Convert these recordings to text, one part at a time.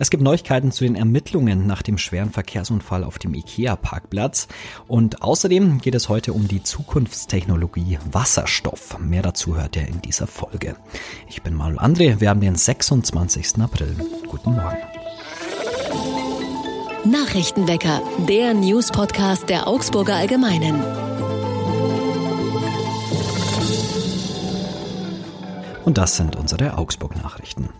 Es gibt Neuigkeiten zu den Ermittlungen nach dem schweren Verkehrsunfall auf dem IKEA-Parkplatz. Und außerdem geht es heute um die Zukunftstechnologie Wasserstoff. Mehr dazu hört ihr in dieser Folge. Ich bin Manuel André, wir haben den 26. April. Guten Morgen. Nachrichtenwecker, der News-Podcast der Augsburger Allgemeinen. Und das sind unsere Augsburg-Nachrichten.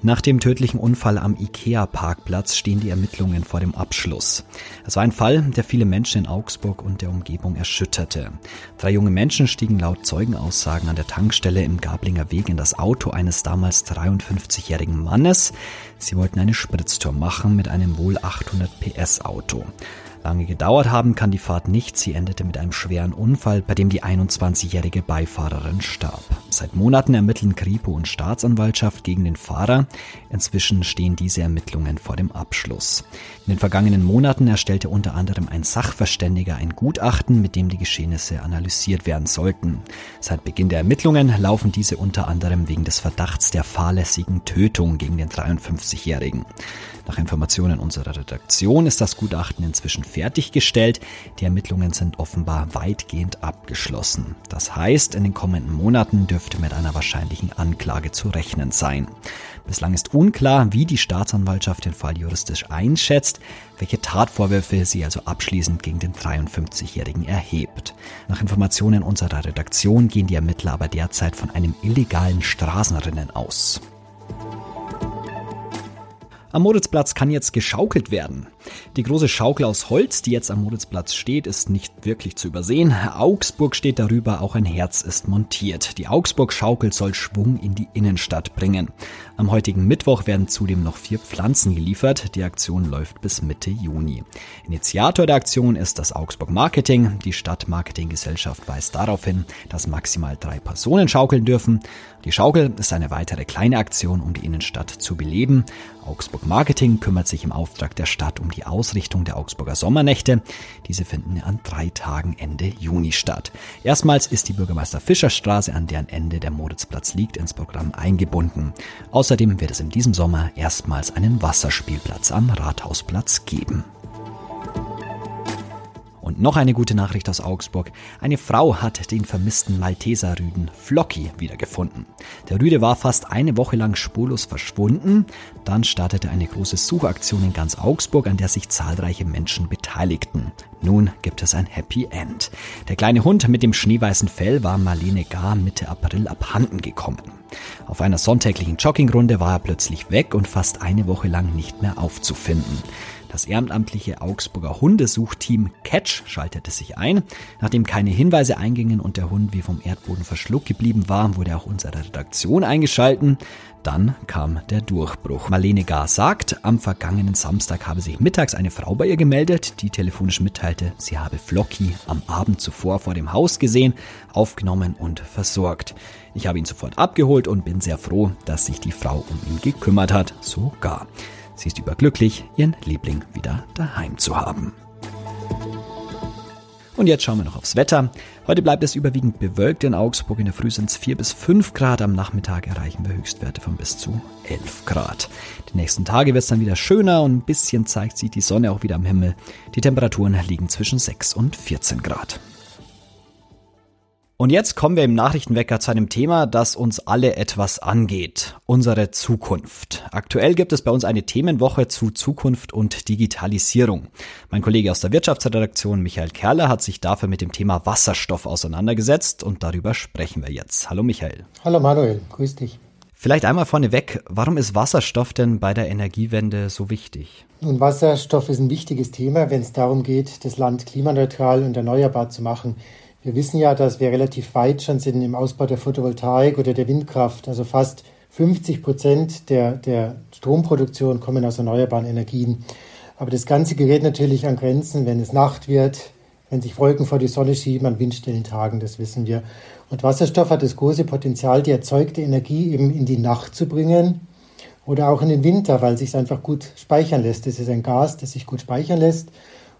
Nach dem tödlichen Unfall am IKEA-Parkplatz stehen die Ermittlungen vor dem Abschluss. Es war ein Fall, der viele Menschen in Augsburg und der Umgebung erschütterte. Drei junge Menschen stiegen laut Zeugenaussagen an der Tankstelle im Gablinger Weg in das Auto eines damals 53-jährigen Mannes. Sie wollten eine Spritztour machen mit einem wohl 800 PS Auto. Lange gedauert haben kann die Fahrt nicht. Sie endete mit einem schweren Unfall, bei dem die 21-jährige Beifahrerin starb. Seit Monaten ermitteln Kripo und Staatsanwaltschaft gegen den Fahrer. Inzwischen stehen diese Ermittlungen vor dem Abschluss. In den vergangenen Monaten erstellte unter anderem ein Sachverständiger ein Gutachten, mit dem die Geschehnisse analysiert werden sollten. Seit Beginn der Ermittlungen laufen diese unter anderem wegen des Verdachts der fahrlässigen Tötung gegen den 53-Jährigen. Nach Informationen unserer Redaktion ist das Gutachten inzwischen fertiggestellt. Die Ermittlungen sind offenbar weitgehend abgeschlossen. Das heißt, in den kommenden Monaten dürfte mit einer wahrscheinlichen Anklage zu rechnen sein. Bislang ist unklar, wie die Staatsanwaltschaft den Fall juristisch einschätzt, welche Tatvorwürfe sie also abschließend gegen den 53-Jährigen erhebt. Nach Informationen unserer Redaktion gehen die Ermittler aber derzeit von einem illegalen Straßenrennen aus. Am Moritzplatz kann jetzt geschaukelt werden. Die große Schaukel aus Holz, die jetzt am Moritzplatz steht, ist nicht wirklich zu übersehen. Augsburg steht darüber, auch ein Herz ist montiert. Die Augsburg-Schaukel soll Schwung in die Innenstadt bringen. Am heutigen Mittwoch werden zudem noch vier Pflanzen geliefert. Die Aktion läuft bis Mitte Juni. Initiator der Aktion ist das Augsburg Marketing. Die Stadtmarketinggesellschaft weist darauf hin, dass maximal drei Personen schaukeln dürfen. Die Schaukel ist eine weitere kleine Aktion, um die Innenstadt zu beleben. Augsburg Marketing kümmert sich im Auftrag der Stadt um die Ausrichtung der Augsburger Sommernächte. Diese finden an drei Tagen Ende Juni statt. Erstmals ist die Bürgermeister Fischer Straße, an deren Ende der Moritzplatz liegt, ins Programm eingebunden. Außerdem wird es in diesem Sommer erstmals einen Wasserspielplatz am Rathausplatz geben. Und noch eine gute Nachricht aus Augsburg. Eine Frau hat den vermissten Malteser-Rüden Flocky wiedergefunden. Der Rüde war fast eine Woche lang spurlos verschwunden. Dann startete eine große Suchaktion in ganz Augsburg, an der sich zahlreiche Menschen beteiligten. Nun gibt es ein Happy End. Der kleine Hund mit dem schneeweißen Fell war Marlene Gar Mitte April abhanden gekommen. Auf einer sonntäglichen Joggingrunde war er plötzlich weg und fast eine Woche lang nicht mehr aufzufinden. Das ehrenamtliche Augsburger Hundesuchteam Catch schaltete sich ein. Nachdem keine Hinweise eingingen und der Hund wie vom Erdboden verschluckt geblieben war, wurde auch unsere Redaktion eingeschalten. Dann kam der Durchbruch. Marlene Gar sagt, am vergangenen Samstag habe sich mittags eine Frau bei ihr gemeldet, die telefonisch mitteilte, sie habe Flocky am Abend zuvor vor dem Haus gesehen, aufgenommen und versorgt. Ich habe ihn sofort abgeholt und bin sehr froh, dass sich die Frau um ihn gekümmert hat. Sogar. Sie ist überglücklich, ihren Liebling wieder daheim zu haben. Und jetzt schauen wir noch aufs Wetter. Heute bleibt es überwiegend bewölkt in Augsburg. In der Früh sind es 4 bis 5 Grad. Am Nachmittag erreichen wir Höchstwerte von bis zu 11 Grad. Die nächsten Tage wird es dann wieder schöner und ein bisschen zeigt sich die Sonne auch wieder am Himmel. Die Temperaturen liegen zwischen 6 und 14 Grad. Und jetzt kommen wir im Nachrichtenwecker zu einem Thema, das uns alle etwas angeht. Unsere Zukunft. Aktuell gibt es bei uns eine Themenwoche zu Zukunft und Digitalisierung. Mein Kollege aus der Wirtschaftsredaktion Michael Kerler hat sich dafür mit dem Thema Wasserstoff auseinandergesetzt und darüber sprechen wir jetzt. Hallo Michael. Hallo Manuel, grüß dich. Vielleicht einmal vorneweg, warum ist Wasserstoff denn bei der Energiewende so wichtig? Nun, Wasserstoff ist ein wichtiges Thema, wenn es darum geht, das Land klimaneutral und erneuerbar zu machen. Wir wissen ja, dass wir relativ weit schon sind im Ausbau der Photovoltaik oder der Windkraft. Also fast 50 Prozent der, der Stromproduktion kommen aus erneuerbaren Energien. Aber das Ganze gerät natürlich an Grenzen, wenn es Nacht wird, wenn sich Wolken vor die Sonne schieben an windstillen Tagen, das wissen wir. Und Wasserstoff hat das große Potenzial, die erzeugte Energie eben in die Nacht zu bringen oder auch in den Winter, weil es sich einfach gut speichern lässt. Das ist ein Gas, das sich gut speichern lässt.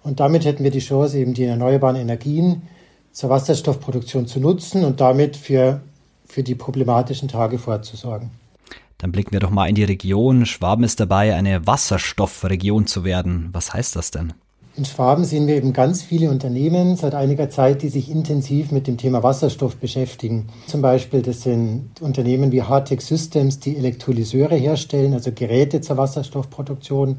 Und damit hätten wir die Chance, eben die erneuerbaren Energien zur Wasserstoffproduktion zu nutzen und damit für, für die problematischen Tage vorzusorgen. Dann blicken wir doch mal in die Region. Schwaben ist dabei, eine Wasserstoffregion zu werden. Was heißt das denn? In Schwaben sehen wir eben ganz viele Unternehmen seit einiger Zeit, die sich intensiv mit dem Thema Wasserstoff beschäftigen. Zum Beispiel, das sind Unternehmen wie Hartec Systems, die Elektrolyseure herstellen, also Geräte zur Wasserstoffproduktion.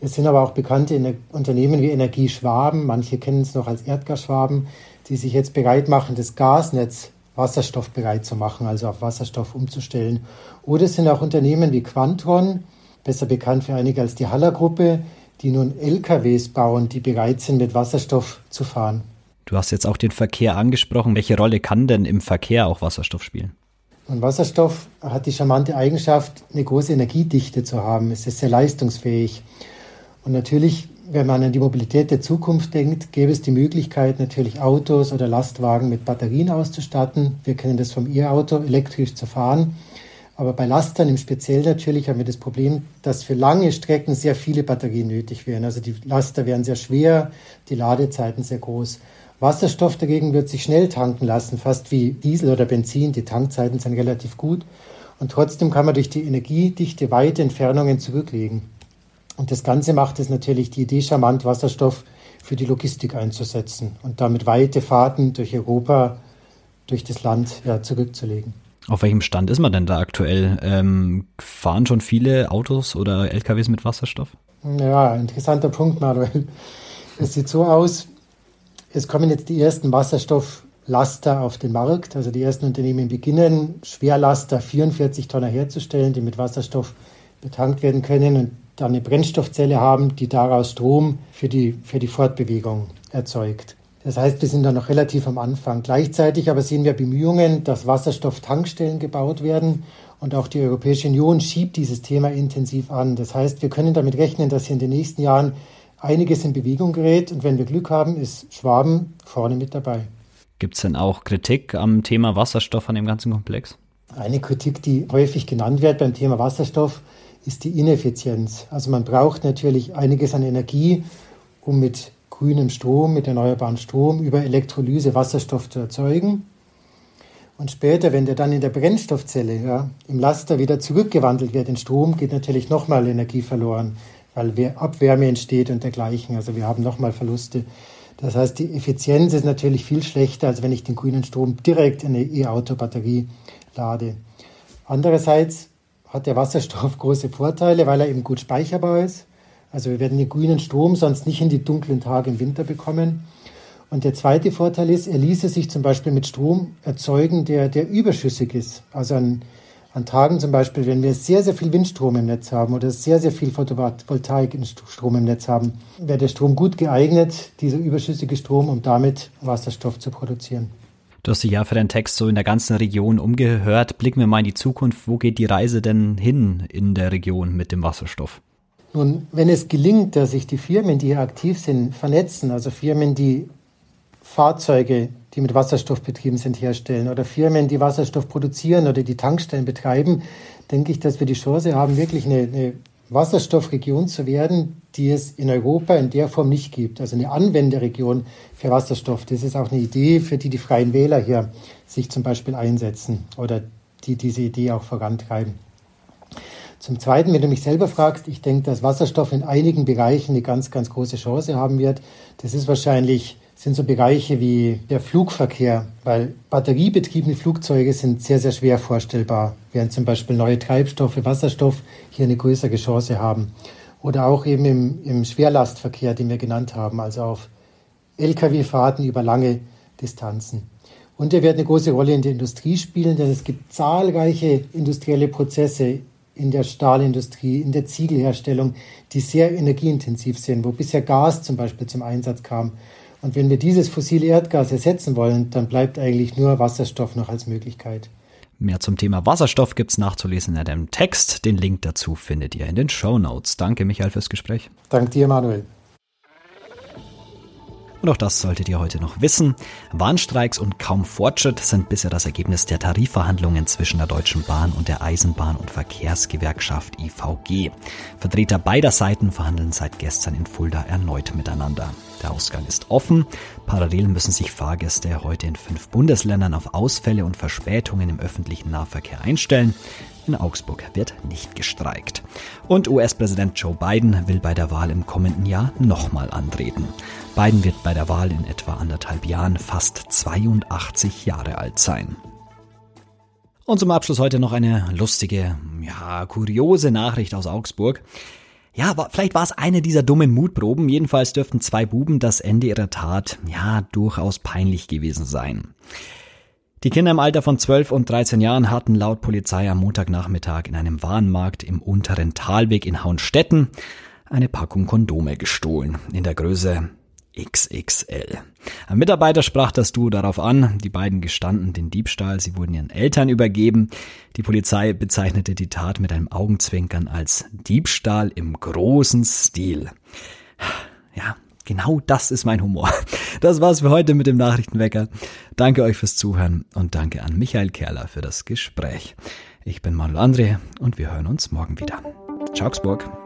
Es sind aber auch bekannte Unternehmen wie Energie Schwaben, manche kennen es noch als Erdgas Schwaben, die sich jetzt bereit machen, das Gasnetz wasserstoffbereit zu machen, also auf Wasserstoff umzustellen. Oder es sind auch Unternehmen wie Quantron, besser bekannt für einige als die Haller-Gruppe, die nun LKWs bauen, die bereit sind, mit Wasserstoff zu fahren. Du hast jetzt auch den Verkehr angesprochen. Welche Rolle kann denn im Verkehr auch Wasserstoff spielen? Und Wasserstoff hat die charmante Eigenschaft, eine große Energiedichte zu haben. Es ist sehr leistungsfähig. Und natürlich, wenn man an die Mobilität der Zukunft denkt, gäbe es die Möglichkeit, natürlich Autos oder Lastwagen mit Batterien auszustatten. Wir kennen das vom E-Auto, elektrisch zu fahren. Aber bei Lastern im Speziell natürlich haben wir das Problem, dass für lange Strecken sehr viele Batterien nötig wären. Also die Laster wären sehr schwer, die Ladezeiten sehr groß. Wasserstoff dagegen wird sich schnell tanken lassen, fast wie Diesel oder Benzin. Die Tankzeiten sind relativ gut. Und trotzdem kann man durch die Energiedichte weite Entfernungen zurücklegen. Und das Ganze macht es natürlich die Idee charmant, Wasserstoff für die Logistik einzusetzen und damit weite Fahrten durch Europa, durch das Land ja, zurückzulegen. Auf welchem Stand ist man denn da aktuell? Ähm, fahren schon viele Autos oder LKWs mit Wasserstoff? Ja, interessanter Punkt, Manuel. Es sieht so aus, es kommen jetzt die ersten Wasserstofflaster auf den Markt. Also die ersten Unternehmen beginnen, Schwerlaster 44 Tonner herzustellen, die mit Wasserstoff betankt werden können und dann eine Brennstoffzelle haben, die daraus Strom für die, für die Fortbewegung erzeugt. Das heißt, wir sind da noch relativ am Anfang. Gleichzeitig aber sehen wir Bemühungen, dass Wasserstofftankstellen gebaut werden. Und auch die Europäische Union schiebt dieses Thema intensiv an. Das heißt, wir können damit rechnen, dass hier in den nächsten Jahren einiges in Bewegung gerät. Und wenn wir Glück haben, ist Schwaben vorne mit dabei. Gibt es denn auch Kritik am Thema Wasserstoff an dem ganzen Komplex? Eine Kritik, die häufig genannt wird beim Thema Wasserstoff, ist die Ineffizienz. Also man braucht natürlich einiges an Energie, um mit grünem Strom, mit erneuerbarem Strom über Elektrolyse Wasserstoff zu erzeugen. Und später, wenn der dann in der Brennstoffzelle ja, im Laster wieder zurückgewandelt wird in Strom, geht natürlich nochmal Energie verloren, weil Abwärme entsteht und dergleichen. Also wir haben nochmal Verluste. Das heißt, die Effizienz ist natürlich viel schlechter, als wenn ich den grünen Strom direkt in eine E-Auto-Batterie lade. Andererseits hat der Wasserstoff große Vorteile, weil er eben gut speicherbar ist. Also wir werden den grünen Strom sonst nicht in die dunklen Tage im Winter bekommen. Und der zweite Vorteil ist, er ließe sich zum Beispiel mit Strom erzeugen, der, der überschüssig ist. Also an, an Tagen zum Beispiel, wenn wir sehr, sehr viel Windstrom im Netz haben oder sehr, sehr viel Photovoltaik-Strom im Netz haben, wäre der Strom gut geeignet, dieser überschüssige Strom, um damit Wasserstoff zu produzieren. Du hast dich ja für deinen Text so in der ganzen Region umgehört. Blicken wir mal in die Zukunft. Wo geht die Reise denn hin in der Region mit dem Wasserstoff? Nun, wenn es gelingt, dass sich die Firmen, die hier aktiv sind, vernetzen, also Firmen, die Fahrzeuge, die mit Wasserstoff betrieben sind, herstellen oder Firmen, die Wasserstoff produzieren oder die Tankstellen betreiben, denke ich, dass wir die Chance haben, wirklich eine, eine Wasserstoffregion zu werden, die es in Europa in der Form nicht gibt. Also eine Anwenderegion für Wasserstoff. Das ist auch eine Idee, für die die Freien Wähler hier sich zum Beispiel einsetzen oder die diese Idee auch vorantreiben. Zum Zweiten, wenn du mich selber fragst, ich denke, dass Wasserstoff in einigen Bereichen eine ganz, ganz große Chance haben wird. Das ist wahrscheinlich, sind so Bereiche wie der Flugverkehr, weil batteriebetriebene Flugzeuge sind sehr, sehr schwer vorstellbar, während zum Beispiel neue Treibstoffe, Wasserstoff hier eine größere Chance haben. Oder auch eben im, im Schwerlastverkehr, den wir genannt haben, also auf Lkw-Fahrten über lange Distanzen. Und er wird eine große Rolle in der Industrie spielen, denn es gibt zahlreiche industrielle Prozesse in der Stahlindustrie, in der Ziegelherstellung, die sehr energieintensiv sind, wo bisher Gas zum Beispiel zum Einsatz kam. Und wenn wir dieses fossile Erdgas ersetzen wollen, dann bleibt eigentlich nur Wasserstoff noch als Möglichkeit. Mehr zum Thema Wasserstoff gibt's nachzulesen in dem Text. Den Link dazu findet ihr in den Show Notes. Danke, Michael, fürs Gespräch. Danke dir, Manuel. Und auch das solltet ihr heute noch wissen. Warnstreiks und kaum Fortschritt sind bisher das Ergebnis der Tarifverhandlungen zwischen der Deutschen Bahn und der Eisenbahn- und Verkehrsgewerkschaft IVG. Vertreter beider Seiten verhandeln seit gestern in Fulda erneut miteinander. Der Ausgang ist offen. Parallel müssen sich Fahrgäste heute in fünf Bundesländern auf Ausfälle und Verspätungen im öffentlichen Nahverkehr einstellen. In Augsburg wird nicht gestreikt. Und US-Präsident Joe Biden will bei der Wahl im kommenden Jahr nochmal antreten. Biden wird bei der Wahl in etwa anderthalb Jahren fast 82 Jahre alt sein. Und zum Abschluss heute noch eine lustige, ja, kuriose Nachricht aus Augsburg. Ja, vielleicht war es eine dieser dummen Mutproben. Jedenfalls dürften zwei Buben das Ende ihrer Tat, ja, durchaus peinlich gewesen sein. Die Kinder im Alter von 12 und 13 Jahren hatten laut Polizei am Montagnachmittag in einem Warenmarkt im unteren Talweg in Hauenstetten eine Packung Kondome gestohlen, in der Größe XXL. Ein Mitarbeiter sprach das Duo darauf an, die beiden gestanden den Diebstahl, sie wurden ihren Eltern übergeben. Die Polizei bezeichnete die Tat mit einem Augenzwinkern als Diebstahl im großen Stil. Ja, Genau das ist mein Humor. Das war's für heute mit dem Nachrichtenwecker. Danke euch fürs Zuhören und danke an Michael Kerler für das Gespräch. Ich bin Manuel André und wir hören uns morgen wieder. Augsburg.